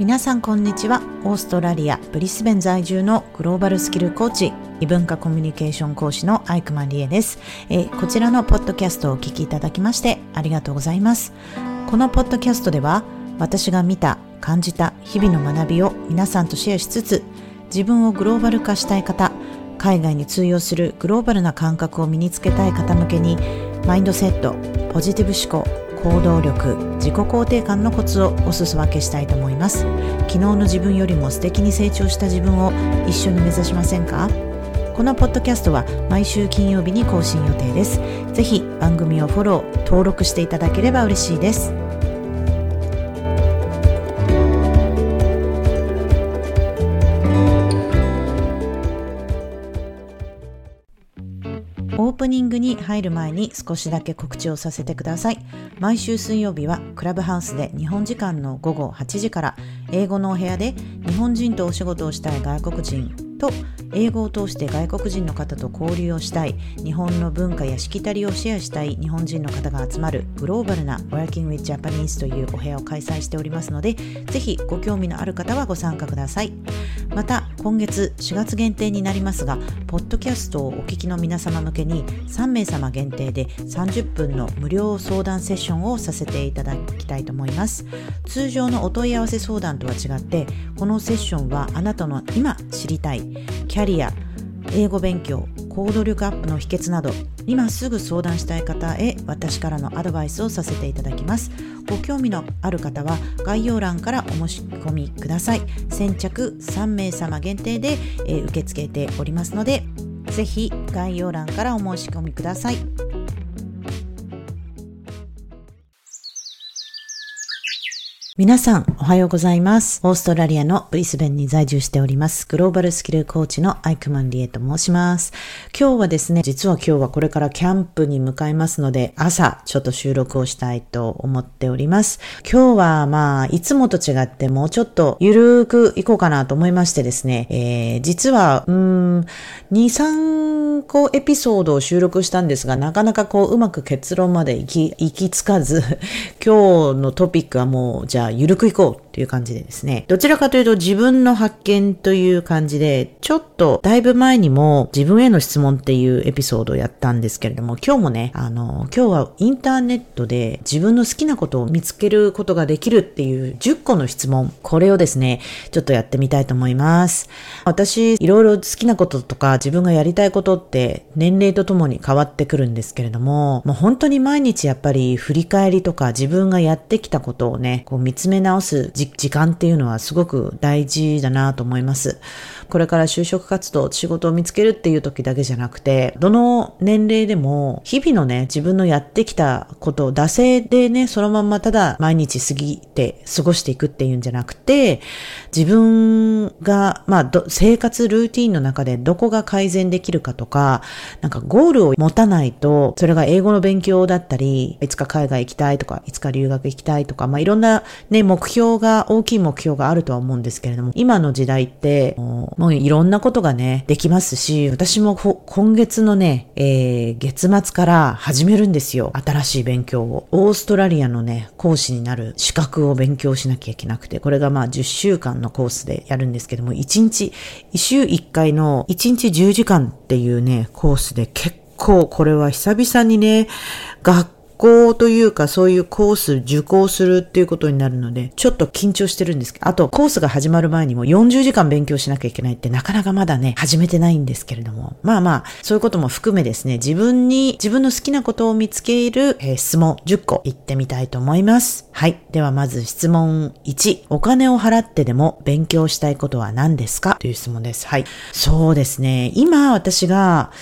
皆さんこんにちは。オーストラリアブリスベン在住のグローバルスキルコーチ異文化コミュニケーション講師のアイクマンリエです、え、こちらのポッドキャストをお聞きいただきましてありがとうございます。このポッドキャストでは私が見た感じた日々の学びを皆さんとシェアしつつ自分をグローバル化したい方海外に通用するグローバルな感覚を身につけたい方向けにマインドセットポジティブ思考行動力自己肯定感のコツをお裾分けしたいと思います。昨日の自分よりも素敵に成長した自分を一緒に目指しませんか？このポッドキャストは毎週金曜日に更新予定です。ぜひ番組をフォロー登録していただければ嬉しいです。プニングに入る前に少しだけ告知をさせてください。毎週水曜日はクラブハウスで日本時間の午後8時から英語のお部屋で日本人とお仕事をしたい外国人と英語を通して外国人の方と交流をしたい日本の文化やしきたりをシェアしたい日本人の方が集まるグローバルな Working with Japanese というお部屋を開催しておりますのでぜひご興味のある方はご参加くださいまた今月4月限定になりますがポッドキャストをお聞きの皆様向けに3名様限定で30分の無料相談セッションをさせていただきたいと思います。通常のお問い合わせ相談とは違ってこのセッションはあなたの今知りたいキャリア英語勉強行動力アップの秘訣など今すぐ相談したい方へ私からのアドバイスをさせていただきます。ご興味のある方は概要欄からお申し込みください。先着3名様限定で、えー、受け付けておりますのでぜひ概要欄からお申し込みください。皆さん、おはようございます。オーストラリアのブリスベンに在住しております。グローバルスキルコーチのアイクマンリエと申します。今日はですね、実は今日はこれからキャンプに向かいますので、朝ちょっと収録をしたいと思っております。今日はまあ、いつもと違ってもうちょっとゆるーく行こうかなと思いましてですね、えー、実は、うん、2、3個エピソードを収録したんですが、なかなかこう、うまく結論まで行き、行き着かず、今日のトピックはもう、じゃあゆるくいこう。っていう感じでですね、どちらかというと自分の発見という感じで、ちょっとだいぶ前にも自分への質問っていうエピソードをやったんですけれども、今日もね、あの、今日はインターネットで自分の好きなことを見つけることができるっていう10個の質問、これをですね、ちょっとやってみたいと思います。私、いろいろ好きなこととか自分がやりたいことって年齢とともに変わってくるんですけれども、もう本当に毎日やっぱり振り返りとか自分がやってきたことをね、こう見つめ直す時間っていうのはすごく大事だなと思います。これから就職活動、仕事を見つけるっていう時だけじゃなくて、どの年齢でも日々のね、自分のやってきたことを惰性でね、そのまんまただ毎日過ぎて過ごしていくっていうんじゃなくて、自分が、まあ、生活ルーティンの中でどこが改善できるかとか、なんかゴールを持たないと、それが英語の勉強だったり、いつか海外行きたいとか、いつか留学行きたいとか、まあ、いろんなね、目標が、が大きい目標があるとは思うんですけれども、今の時代って、もういろんなことがね、できますし、私も今月のね、えー、月末から始めるんですよ。新しい勉強を。オーストラリアのね、講師になる資格を勉強しなきゃいけなくて、これがまあ10週間のコースでやるんですけども、1日、1週1回の1日10時間っていうね、コースで結構これは久々にね、学校というかそういうコース受講するっていうことになるので、ちょっと緊張してるんですけど、あとコースが始まる前にも40時間勉強しなきゃいけないってなかなかまだね、始めてないんですけれども、まあまあ、そういうことも含めですね、自分に、自分の好きなことを見つける、えー、質問10個言ってみたいと思います。はい。ではまず質問1。お金を払ってでも勉強したいことは何ですか？という質問です。はい。そうですね。今私が、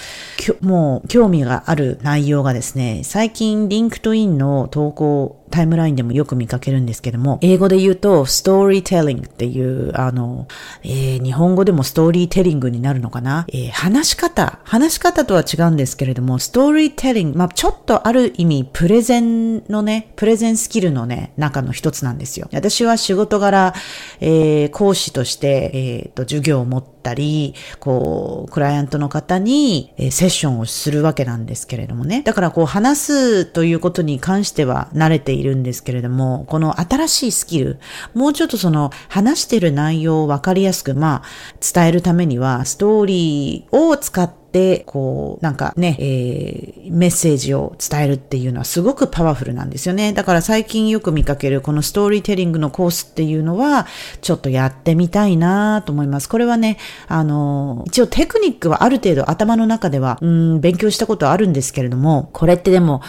もう興味がある内容がですね、最近 LinkedIn の投稿タイムラインでもよく見かけるんですけども、英語で言うと、 storytelling っていう、あの、えー、日本語でもストーリーテリングになるのかな、えー、話し方、話し方とは違うんですけれども、ストーリーテリング、まあ、ちょっとある意味、プレゼンのね、プレゼンスキルのね、中の一つなんですよ。私は仕事柄、えー、講師として、えっ、と、授業を持ったり、こう、クライアントの方に、えー、セッションをするわけなんですけれどもね。だから、こう、話すということに関しては慣れているんですけれども、この新しいスキル、もうちょっとその話してる内容をわかりやすく、まあ、伝えるためには、ストーリーを使って、こう、なんかね、えー、メッセージを伝えるっていうのはすごくパワフルなんですよね。だから最近よく見かけるこのストーリーテリングのコースっていうのは、ちょっとやってみたいなと思います。これはね、あの、一応テクニックはある程度頭の中では、うん、勉強したことあるんですけれども、これってでも、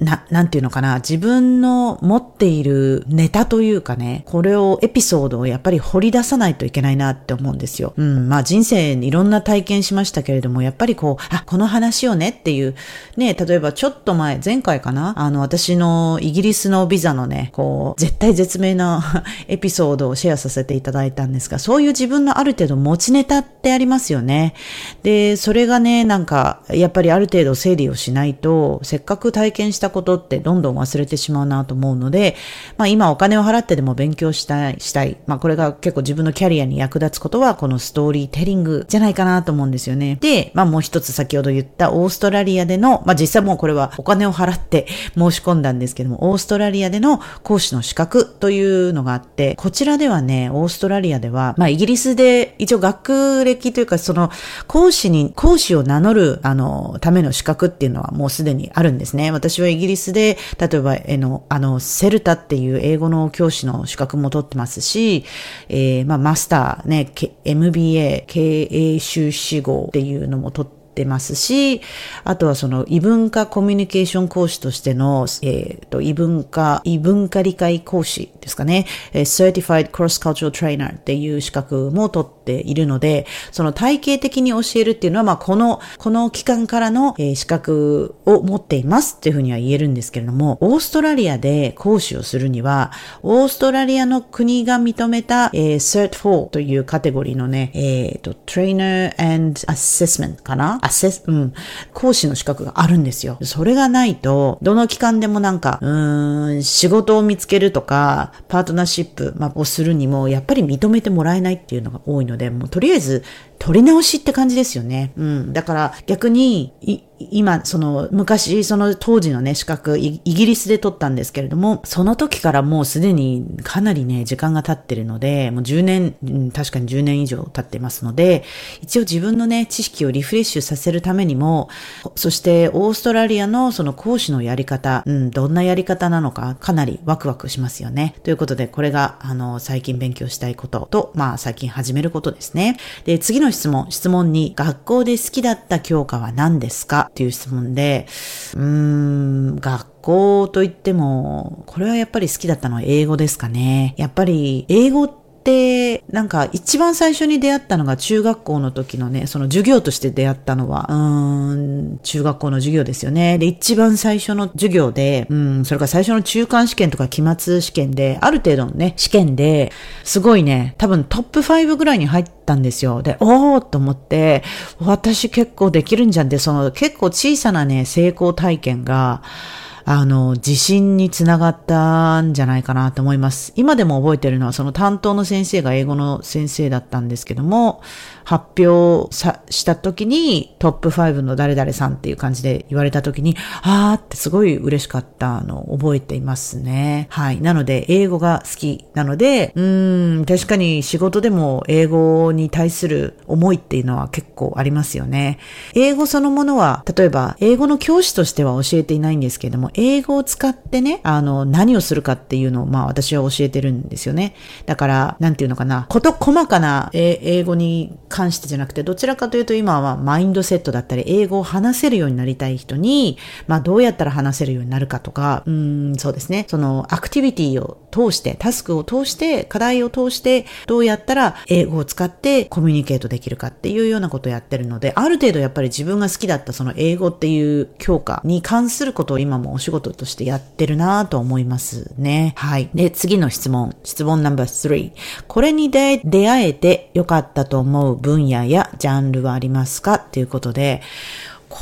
な、なんていうのかな、自分の持っているネタというかね、これをエピソードをやっぱり掘り出さないといけないなって思うんですよ。うん、まあ人生にいろんな体験しましたけれども、やっぱりぱりこう、あ、この話をねっていう、ね、例えばちょっと前、前回かなあの、私のイギリスのビザのね、こう、絶対絶命な エピソードをシェアさせていただいたんですが、そういう自分のある程度持ちネタってありますよね。で、それがね、なんか、やっぱりある程度整理をしないと、せっかく体験したことってどんどん忘れてしまうなと思うので、まあ今お金を払ってでも勉強したい、したい。まあこれが結構自分のキャリアに役立つことは、このストーリーテリングじゃないかなと思うんですよね。で、まあもう一つ先ほど言ったオーストラリアでの、まあ、実際もうこれはお金を払って申し込んだんですけども、オーストラリアでの講師の資格というのがあって、こちらではね、オーストラリアでは、まあ、イギリスで一応学歴というか、その講師に、講師を名乗る、あの、ための資格っていうのはもうすでにあるんですね。私はイギリスで、例えば、えの、あの、セルタっていう英語の教師の資格も取ってますし、えー、まあ、マスターね、MBA、経営修士号っていうのも取ってってますし、あとはその異文化コミュニケーション講師としての、えっ、ー、と、異文化、異文化理解講師ですかね、え Certified Cross Cultural Trainer っていう資格も取っているので、その体系的に教えるっていうのは、まあ、この、この期間からの、え、資格を持っていますっていうふうには言えるんですけれども、オーストラリアで講師をするには、オーストラリアの国が認めた、えー、Cert4 というカテゴリーのね、えっ、ー、と、Trainer and Assessment かな？アセス、うん、講師の資格があるんですよ。それがないと、どの機関でもなんか、うーん、仕事を見つけるとか、パートナーシップ、まあ、をするにも、やっぱり認めてもらえないっていうのが多いので、もうとりあえず、取り直しって感じですよね。うん。だから逆に、今、その、昔、その当時のね、資格イ、ギリスで取ったんですけれども、その時からもうすでにかなりね、時間が経ってるので、もう10年、確かに10年以上経ってますので、一応自分のね、知識をリフレッシュさせるためにも、そしてオーストラリアのその講師のやり方、うん、どんなやり方なのか、かなりワクワクしますよね。ということで、これが、あの、最近勉強したいことと、まあ、最近始めることですね。で、次の質問、質問に、学校で好きだった教科は何ですか？っていう質問で、うーん、学校といっても、これはやっぱり好きだったのは英語ですかね。やっぱり、英語って、なんか一番最初に出会ったのが中学校の時のね、その授業として出会ったのは、うーん、中学校の授業ですよね。で、一番最初の授業で、うん、それから最初の中間試験とか期末試験で、ある程度のね、試験で、すごいね、多分トップ5ぐらいに入ったんですよ。で、おーと思って、私結構できるんじゃんって、その結構小さなね、成功体験が、あの、自信につながったんじゃないかなと思います。今でも覚えてるのは、その担当の先生が英語の先生だったんですけども、発表さした時にトップ5の誰々さんっていう感じで言われた時に、あーってすごい嬉しかったのを覚えていますね。はい。なので、英語が好きなので、うーん、確かに仕事でも英語に対する思いっていうのは結構ありますよね。英語そのものは、例えば、英語の教師としては教えていないんですけども、英語を使ってね、あの、何をするかっていうのを、まあ私は教えてるんですよね。だから、なんていうのかな、こと細かな英語に関してじゃなくて、どちらかというと今はマインドセットだったり、英語を話せるようになりたい人に、まあどうやったら話せるようになるかとか、うん、そうですね。そのアクティビティを通して、タスクを通して、課題を通して、どうやったら英語を使ってコミュニケートできるかっていうようなことをやってるので、ある程度やっぱり自分が好きだったその英語っていう教科に関することを今もお仕事としてやってるなと思いますね。はい。で、次の質問。質問ナンバー3。これに出会えて良かったと思う分野やジャンルはありますか？っていうことで、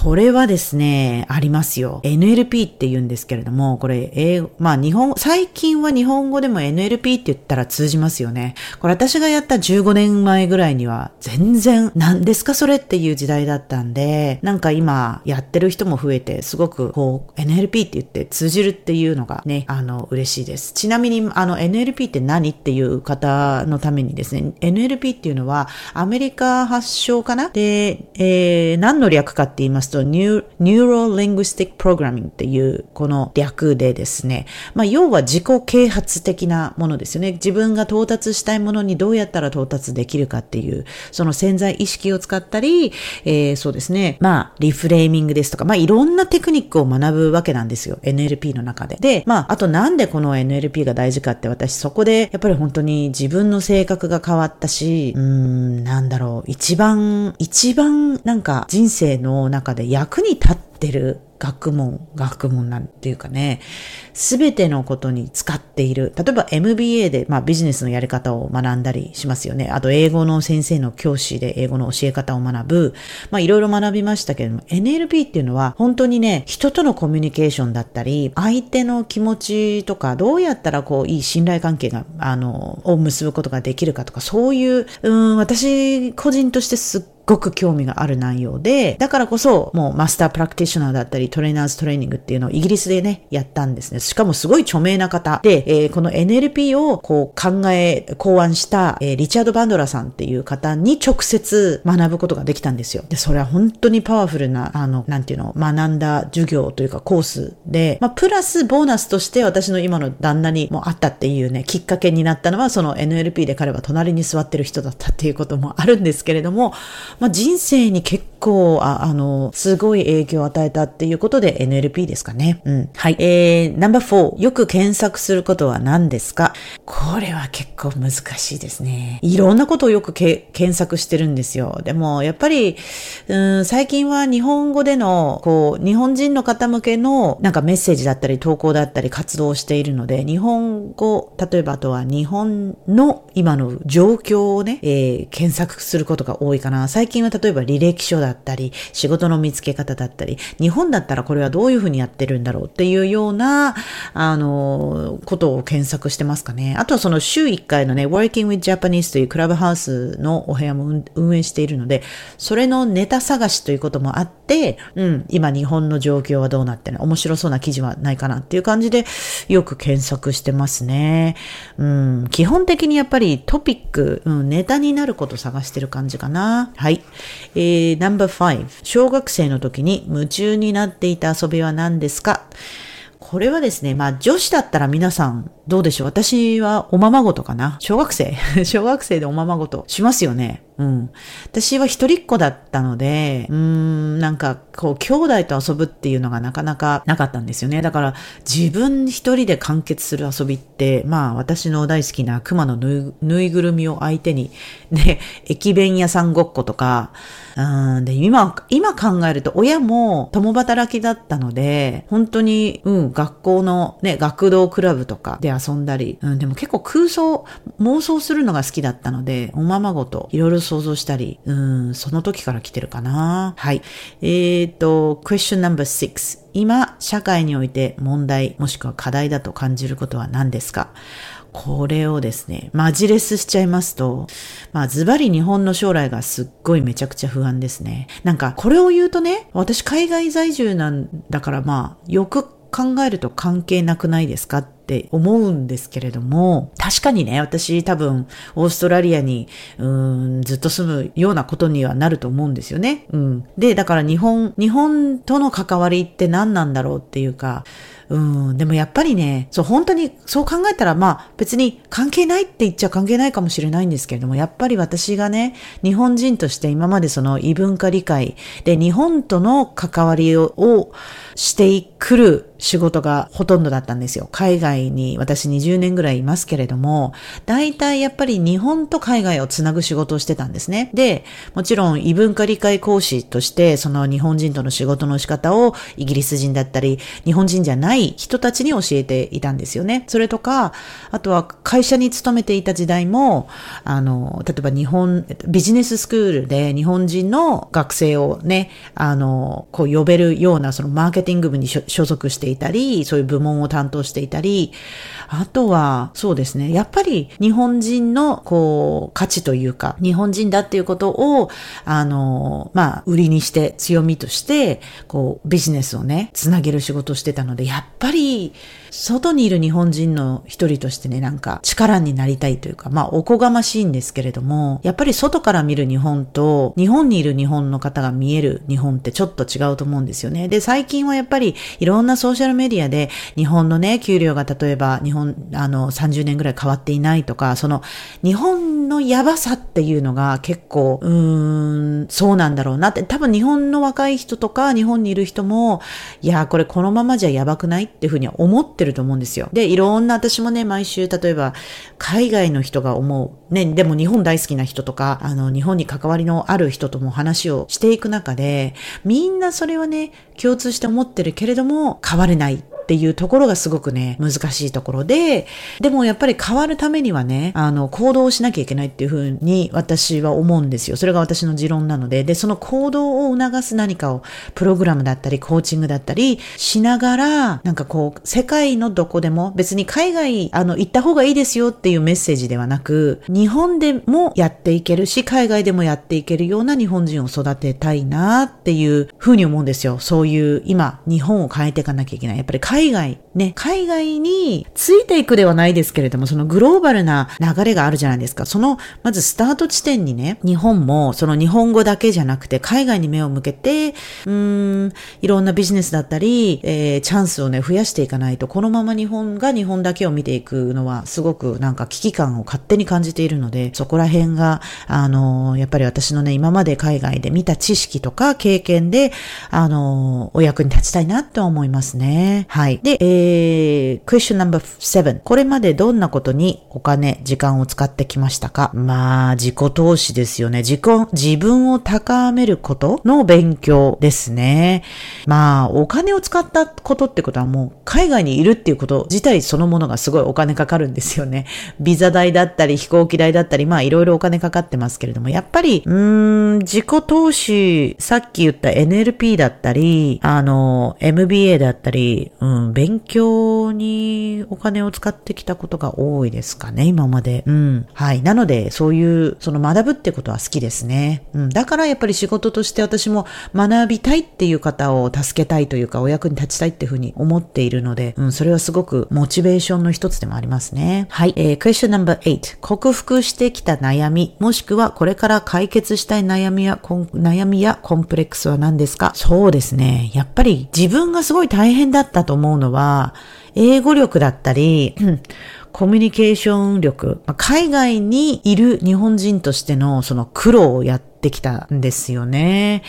これはですね、ありますよ。NLP って言うんですけれども、これ、英語、まあ日本、最近は日本語でも NLP って言ったら通じますよね。これ私がやった15年前ぐらいには全然、何ですかそれっていう時代だったんで、なんか今やってる人も増えて、すごくこう NLP って言って通じるっていうのがね、あの、嬉しいです。ちなみに、あの NLP って何っていう方のためにですね、NLP っていうのはアメリカ発祥かな？で、えー、何の略かって言いますと、 Neuro Linguistic Programming っていうこの略でですね、まあ要は自己啓発的なものですよね。自分が到達したいものにどうやったら到達できるかっていう、その潜在意識を使ったり、えー、そうですね、まあリフレーミングですとか、まあいろんなテクニックを学ぶわけなんですよ。NLP の中で。で、まああとなんでこの NLP が大事かって私そこでやっぱり本当に自分の性格が変わったし、うーん、なんだろう、一番、一番なんか人生の中で役に立ってる学問、学問なんていうかね、すべてのことに使っている。例えば MBA で、まあ、ビジネスのやり方を学んだりしますよね。あと英語の先生の教師で英語の教え方を学ぶ。まあいろいろ学びましたけれども、NLP っていうのは本当にね、人とのコミュニケーションだったり、相手の気持ちとか、どうやったらこういい信頼関係が、あの、を結ぶことができるかとか、そういう、うん、私個人としてすっごく興味がある内容で、だからこそ、もうマスタープラクティショナーだったり、トレーナーズトレーニングっていうのをイギリスでね、やったんですね。しかもすごい著名な方で、えー、この NLP をこう考え、考案した、えー、リチャード・バンドラさんっていう方に直接学ぶことができたんですよ。で、それは本当にパワフルな、あの、なんていうの、学んだ授業というかコースで、まあ、プラスボーナスとして私の今の旦那にもあったっていうね、きっかけになったのは、その NLP で彼は隣に座ってる人だったっていうこともあるんですけれども、まあ、人生に結構、ああの、すごい影響を与えたっていうことで NLP ですかね。うん。はい。えー、ナンバー4。よく検索することは何ですか？これは結構難しいですね。いろんなことをよく検索してるんですよ。でも、やっぱり、うん、最近は日本語での、こう、日本人の方向けの、なんかメッセージだったり、投稿だったり、活動をしているので、日本語、例えばあとは日本の今の状況をね、えー、検索することが多いかな。最近は例えば履歴書だったり、仕事の見つけ方だったり、日本だったらこれはどういうふうにやってるんだろうっていうような、あの、ことを検索してますかね。あとはその週1回のね、Working with Japanese というクラブハウスのお部屋も運営しているので、それのネタ探しということもあって、うん、今日本の状況はどうなってる面白そうな記事はないかなっていう感じで、よく検索してますね。うん、基本的にやっぱりトピック、うん、ネタになること探してる感じかな。はい。えー、5. 小学生の時に夢中になっていた遊びは何ですか？これはですね、まあ女子だったら皆さんどうでしょう私はおままごとかな小学生 小学生でおままごとしますよね。うん。私は一人っ子だったので、うん、なんか、こう、兄弟と遊ぶっていうのがなかなかなかったんですよね。だから、自分一人で完結する遊びって、まあ、私の大好きな熊のぬいぐるみを相手に、ね、駅弁屋さんごっことか、うん、で、今、今考えると、親も共働きだったので、本当に、うん、学校のね、学童クラブとかで遊んだり、うん、でも結構空想、妄想するのが好きだったので、おままごと、いろいろ想像したり、うん、その時から来てるかな。はい。えっ、と、question number six。今、社会において問題、もしくは課題だと感じることは何ですか？これをですね、マジレスしちゃいますと、まあズバリ日本の将来がすっごいめちゃくちゃ不安ですね。なんかこれを言うとね、私海外在住なんだからまあよく考えると関係なくないですか？っって思うんですけれども、確かにね、私多分オーストラリアにうんずっと住むようなことにはなると思うんですよね。うん。で、だから日本、日本との関わりって何なんだろうっていうか、うん、でもやっぱりね、そう、本当にそう考えたら、まあ別に関係ないって言っちゃ関係ないかもしれないんですけれども、やっぱり私がね、日本人として今までその異文化理解で日本との関わりをしてくる仕事がほとんどだったんですよ。海外に私20年ぐらいいますけれども、大体やっぱり日本と海外をつなぐ仕事をしてたんですね。で、もちろん異文化理解講師として、その日本人との仕事の仕方をイギリス人だったり、日本人じゃない人たちに教えていたんですよね。それとか、あとは会社に勤めていた時代も、あの、例えば日本、ビジネススクールで日本人の学生をね、あの、こう呼べるようなそのマーケットティング部に所属していたり、そういう部門を担当していたり、あとは、そうですね、やっぱり日本人のこう、価値というか、日本人だっていうことを、あの、まあ、売りにして強みとして、こう、ビジネスをね、つなげる仕事をしてたので、やっぱり、外にいる日本人の一人としてね、なんか力になりたいというか、まあおこがましいんですけれども、やっぱり外から見る日本と、日本にいる日本の方が見える日本ってちょっと違うと思うんですよね。で、最近はやっぱりいろんなソーシャルメディアで日本のね、給料が例えば日本、あの、30年ぐらい変わっていないとか、その日本のやばさっていうのが結構、うーん、そうなんだろうなって、多分日本の若い人とか日本にいる人も、いや、これこのままじゃやばくないっていうふうには思っててると思うんですよ。で、いろんな私もね、毎週、例えば、海外の人が思う、ね、でも日本大好きな人とか、あの、日本に関わりのある人とも話をしていく中で、みんなそれはね、共通して思ってるけれども、変われないっていうところがすごくね、難しいところで、でもやっぱり変わるためにはね、あの、行動をしなきゃいけないっていうふうに私は思うんですよ。それが私の持論なので、で、その行動を促す何かを、プログラムだったり、コーチングだったりしながら、なんかこう、世界のどこでも、別に海外、あの、行った方がいいですよっていうメッセージではなく、日本でもやっていけるし、海外でもやっていけるような日本人を育てたいなっていうふうに思うんですよ。そういう、今、日本を変えていかなきゃいけない。やっぱり海外、ね、海外についていくではないですけれども、そのグローバルな流れがあるじゃないですか。その、まずスタート地点にね、日本も、その日本語だけじゃなくて、海外に目を向けて、うーん、いろんなビジネスだったり、えー、チャンスをね、増やしていかないと、このまま日本が日本だけを見ていくのは、すごくなんか危機感を勝手に感じているので、そこら辺が、あのー、やっぱり私のね、今まで海外で見た知識とか経験で、あのー、お役に立ちたいなって思いますね。は。はいで、えー、question number seven。これまでどんなことにお金、時間を使ってきましたか？まあ、自己投資ですよね。自己、自分を高めることの勉強ですね。まあ、お金を使ったことってことはもう、海外にいるっていうこと自体そのものがすごいお金かかるんですよね。ビザ代だったり、飛行機代だったり、まあ、いろいろお金かかってますけれども、やっぱり、うーん、自己投資、さっき言った NLP だったり、あの、MBA だったり、うん、ん勉強にお金を使ってきたことが多いですかね、今まで。うん。はい。なので、そういう、その学ぶってことは好きですね。うん。だからやっぱり仕事として私も学びたいっていう方を助けたいというか、お役に立ちたいっていうふうに思っているので、うん、それはすごくモチベーションの一つでもありますね。はい。えー、question number 8。克服してきた悩み、もしくはこれから解決したい悩みや、悩みやコンプレックスは何ですか？そうですね。やっぱり自分がすごい大変だったと思う思うのは、英語力だったり、コミュニケーション力、海外にいる日本人としてのその苦労をやってきたんですよね。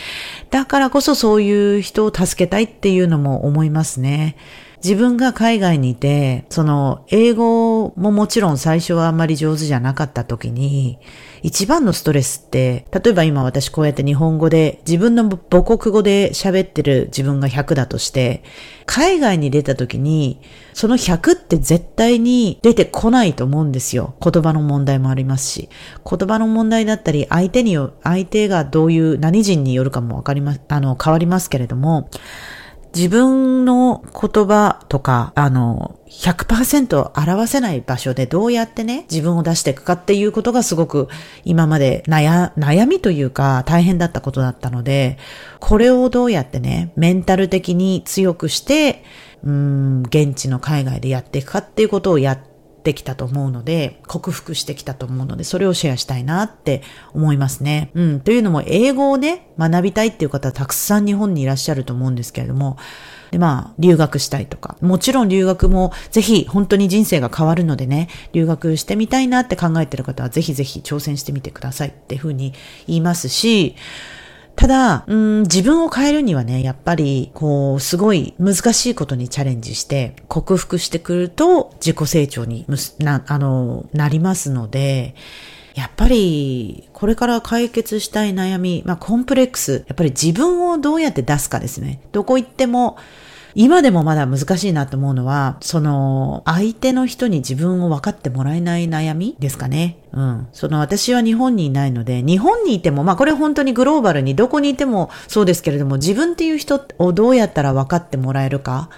だからこそそういう人を助けたいっていうのも思いますね。自分が海外にいて、その英語ももちろん最初はあんまり上手じゃなかった時に、一番のストレスって、例えば今私こうやって日本語で自分の母国語で喋ってる自分が100だとして、海外に出た時に、その100って絶対に出てこないと思うんですよ。言葉の問題もありますし。言葉の問題だったり、相手によ、相手がどういう何人によるかもわかります、あの、変わりますけれども、自分の言葉とか、あの、100%表せない場所でどうやってね、自分を出していくかっていうことがすごく今まで悩、悩みというか大変だったことだったので、これをどうやってね、メンタル的に強くして、うん、現地の海外でやっていくかっていうことをやってってきたと思うので、克服してきたと思うので、それをシェアしたいなって思いますね。うん。というのも、英語をね、学びたいっていう方はたくさん日本にいらっしゃると思うんですけれども、で、まあ、留学したいとか。もちろん留学もぜひ本当に人生が変わるのでね、留学してみたいなって考えてる方はぜひぜひ挑戦してみてくださいっていうふうに言いますし、ただ、うん、自分を変えるにはね、やっぱり、こう、すごい難しいことにチャレンジして、克服してくると、自己成長にな、あの、なりますので、やっぱり、これから解決したい悩み、まあ、コンプレックス、やっぱり自分をどうやって出すかですね。どこ行っても、今でもまだ難しいなと思うのは、その、相手の人に自分を分かってもらえない悩みですかね。うん。その私は日本にいないので、日本にいても、まあこれ本当にグローバルにどこにいてもそうですけれども、自分っていう人をどうやったら分かってもらえるか。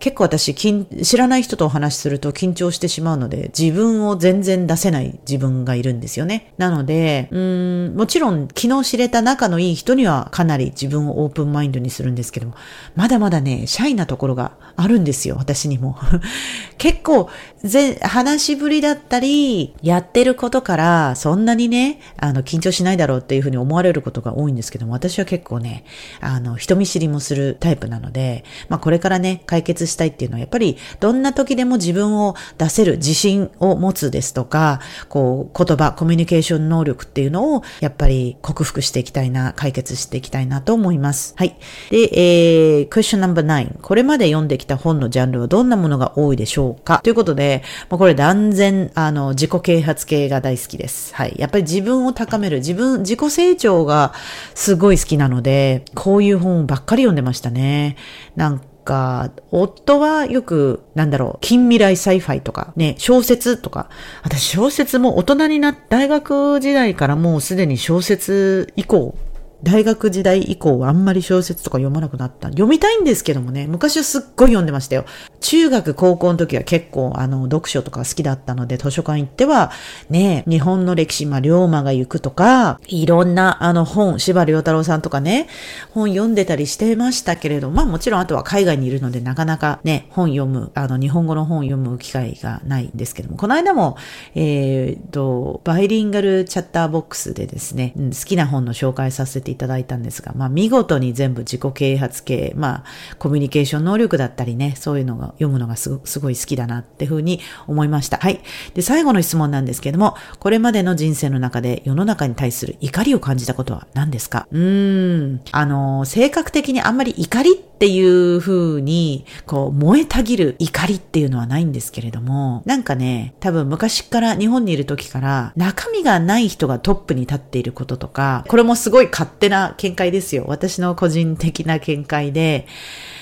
結構私、知らない人とお話しすると緊張してしまうので、自分を全然出せない自分がいるんですよね。なので、うん、もちろん昨日知れた仲のいい人にはかなり自分をオープンマインドにするんですけども、まだまだね、シャイなところがあるんですよ、私にも。結構、ぜ、話しぶりだったり、やってることから、そんなにね、あの、緊張しないだろうっていうふうに思われることが多いんですけども、私は結構ね、あの、人見知りもするタイプなので、まあ、これからね、解決したいっていうのは、やっぱり、どんな時でも自分を出せる自信を持つですとか、こう、言葉、コミュニケーション能力っていうのを、やっぱり克服していきたいな、解決していきたいなと思います。はい。で、えー、question number nine。これまで読んできた本のジャンルはどんなものが多いでしょうか？ということで、まあ、これ断然、あの、自己啓発系が大好きです。はい。やっぱり自分を高める、自分、自己成長がすごい好きなので、こういう本ばっかり読んでましたね。なんか、夫はよく、なんだろう、近未来 sci-fi とか、ね、小説とか、私小説も大人になっ、大学時代からもうすでに小説以降、大学時代以降はあんまり小説とか読まなくなった。読みたいんですけどもね、昔はすっごい読んでましたよ。中学、高校の時は結構あの、読書とか好きだったので、図書館行っては、ね、日本の歴史、まあ、龍馬が行くとか、いろんなあの本、柴良太郎さんとかね、本読んでたりしてましたけれど、まあもちろんあとは海外にいるのでなかなかね、本読む、あの、日本語の本読む機会がないんですけども、この間も、えー、と、バイリンガルチャッターボックスでですね、好きな本の紹介させていただいたんですが、まあ見事に全部自己啓発系、まあコミュニケーション能力だったりね、そういうのが読むのがすごい好きだなっていうふうに思いました。はい。で、最後の質問なんですけども、これまでの人生の中で世の中に対する怒りを感じたことは何ですか？うーん。あの、性格的にあんまり怒りってっていう風に、こう、燃えたぎる怒りっていうのはないんですけれども、なんかね、多分昔から日本にいる時から中身がない人がトップに立っていることとか、これもすごい勝手な見解ですよ。私の個人的な見解で、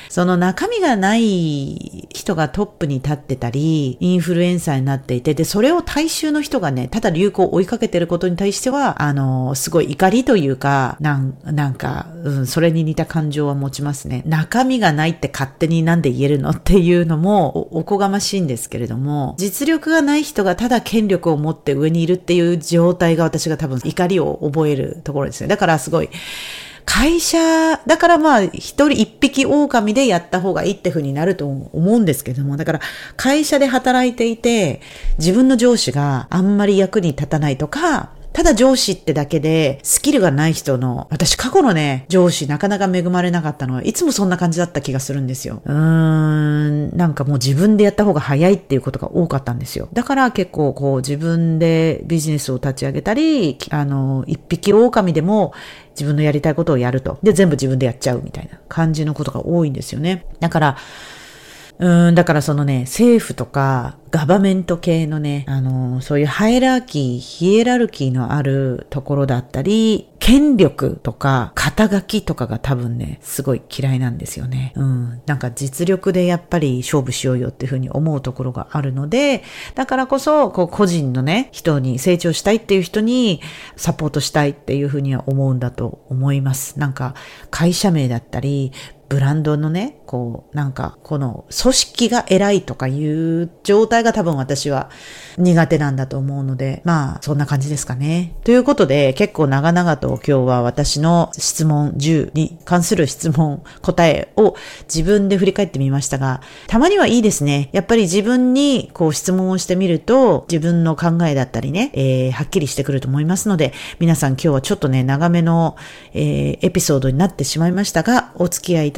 その中身がない人がトップに立ってたり、インフルエンサーになっていて、で、それを大衆の人がね、ただ流行を追いかけてることに対しては、あの、すごい怒りというか、なん、なんか、うん、それに似た感情は持ちますね。中身がないって勝手になんで言えるのっていうのもお、おこがましいんですけれども、実力がない人がただ権力を持って上にいるっていう状態が私が多分怒りを覚えるところですね。だからすごい、会社、だからまあ、一人一匹狼でやった方がいいってふうになると思うんですけども、だから会社で働いていて、自分の上司があんまり役に立たないとか、ただ上司ってだけで、スキルがない人の、私過去のね、上司なかなか恵まれなかったのは、いつもそんな感じだった気がするんですよ。うーん、なんかもう自分でやった方が早いっていうことが多かったんですよ。だから結構こう自分でビジネスを立ち上げたり、あの、一匹狼でも自分のやりたいことをやると。で、全部自分でやっちゃうみたいな感じのことが多いんですよね。だから、うん、だからそのね、政府とかガバメント系のね、あの、そういうハイラーキー、ヒエラルキーのあるところだったり、権力とか肩書きとかが多分ね、すごい嫌いなんですよね。うん。なんか実力でやっぱり勝負しようよっていうふうに思うところがあるので、だからこそ、こう個人のね、人に成長したいっていう人にサポートしたいっていうふうには思うんだと思います。なんか会社名だったり、ブランドのね、こう、なんか、この組織が偉いとかいう状態が多分私は苦手なんだと思うので、まあ、そんな感じですかね。ということで、結構長々と今日は私の質問10に関する質問、答えを自分で振り返ってみましたが、たまにはいいですね。やっぱり自分にこう質問をしてみると、自分の考えだったりね、えー、はっきりしてくると思いますので、皆さん今日はちょっとね、長めの、えー、エピソードになってしまいましたが、お付き合い